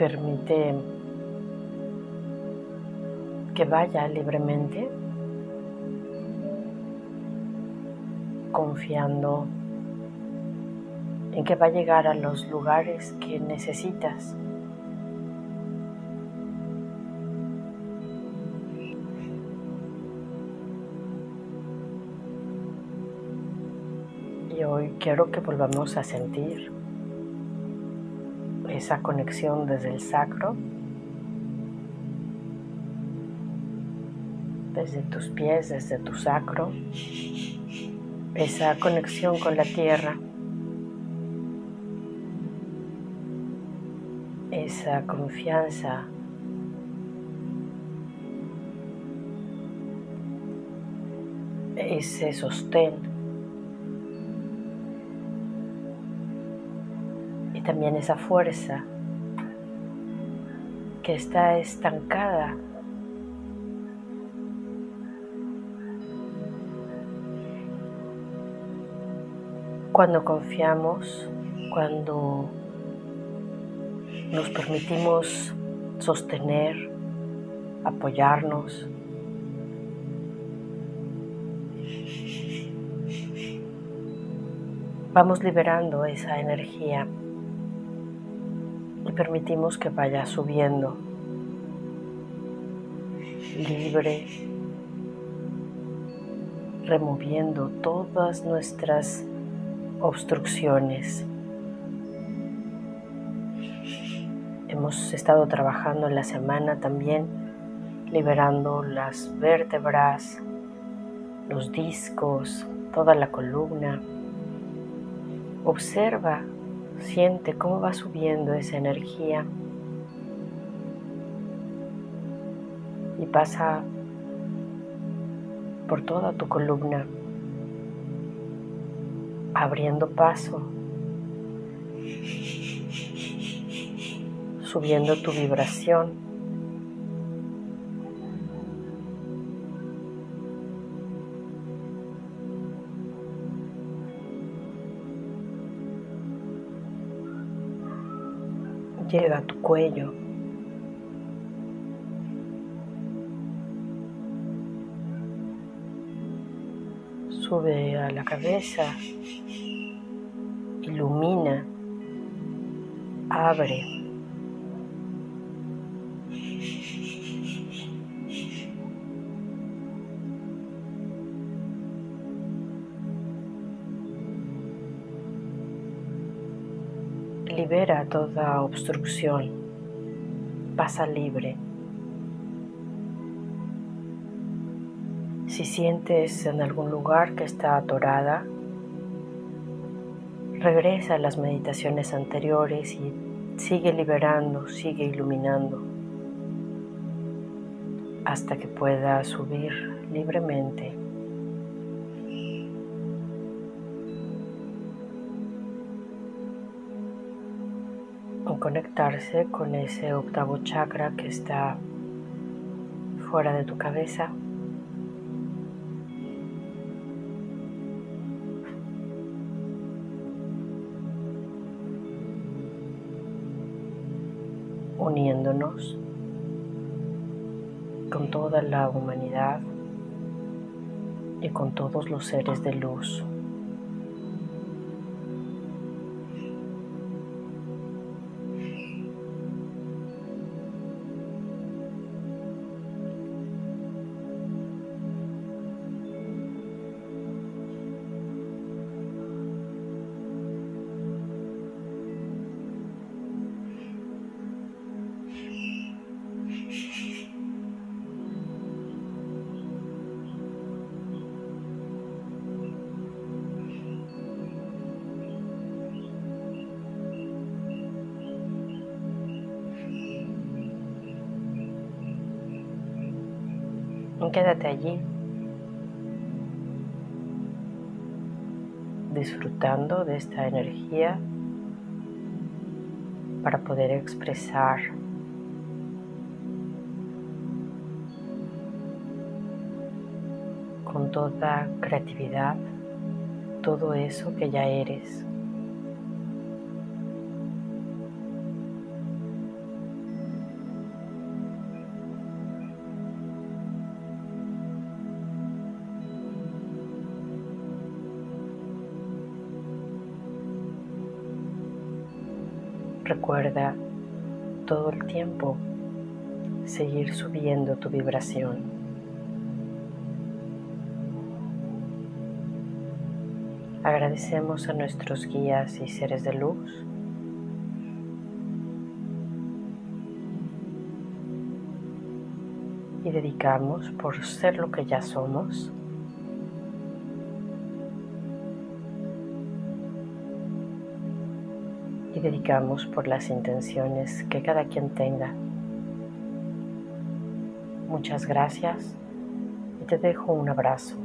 Permite que vaya libremente, confiando en que va a llegar a los lugares que necesitas. Y hoy quiero que volvamos a sentir esa conexión desde el sacro, desde tus pies, desde tu sacro, esa conexión con la tierra, esa confianza. ese sostén también esa fuerza que está estancada cuando confiamos, cuando nos permitimos sostener, apoyarnos. Vamos liberando esa energía permitimos que vaya subiendo libre, removiendo todas nuestras obstrucciones. Hemos estado trabajando en la semana también liberando las vértebras, los discos, toda la columna. Observa Siente cómo va subiendo esa energía y pasa por toda tu columna, abriendo paso, subiendo tu vibración. Llega a tu cuello. Sube a la cabeza, ilumina, abre. Libera toda obstrucción, pasa libre. Si sientes en algún lugar que está atorada, regresa a las meditaciones anteriores y sigue liberando, sigue iluminando hasta que pueda subir libremente conectarse con ese octavo chakra que está fuera de tu cabeza. uniéndonos con toda la humanidad y con todos los seres de luz. Quédate allí disfrutando de esta energía para poder expresar con toda creatividad todo eso que ya eres. Recuerda todo el tiempo seguir subiendo tu vibración. Agradecemos a nuestros guías y seres de luz y dedicamos por ser lo que ya somos y dedicamos por las intenciones que cada quien tenga. Muchas gracias y te dejo un abrazo.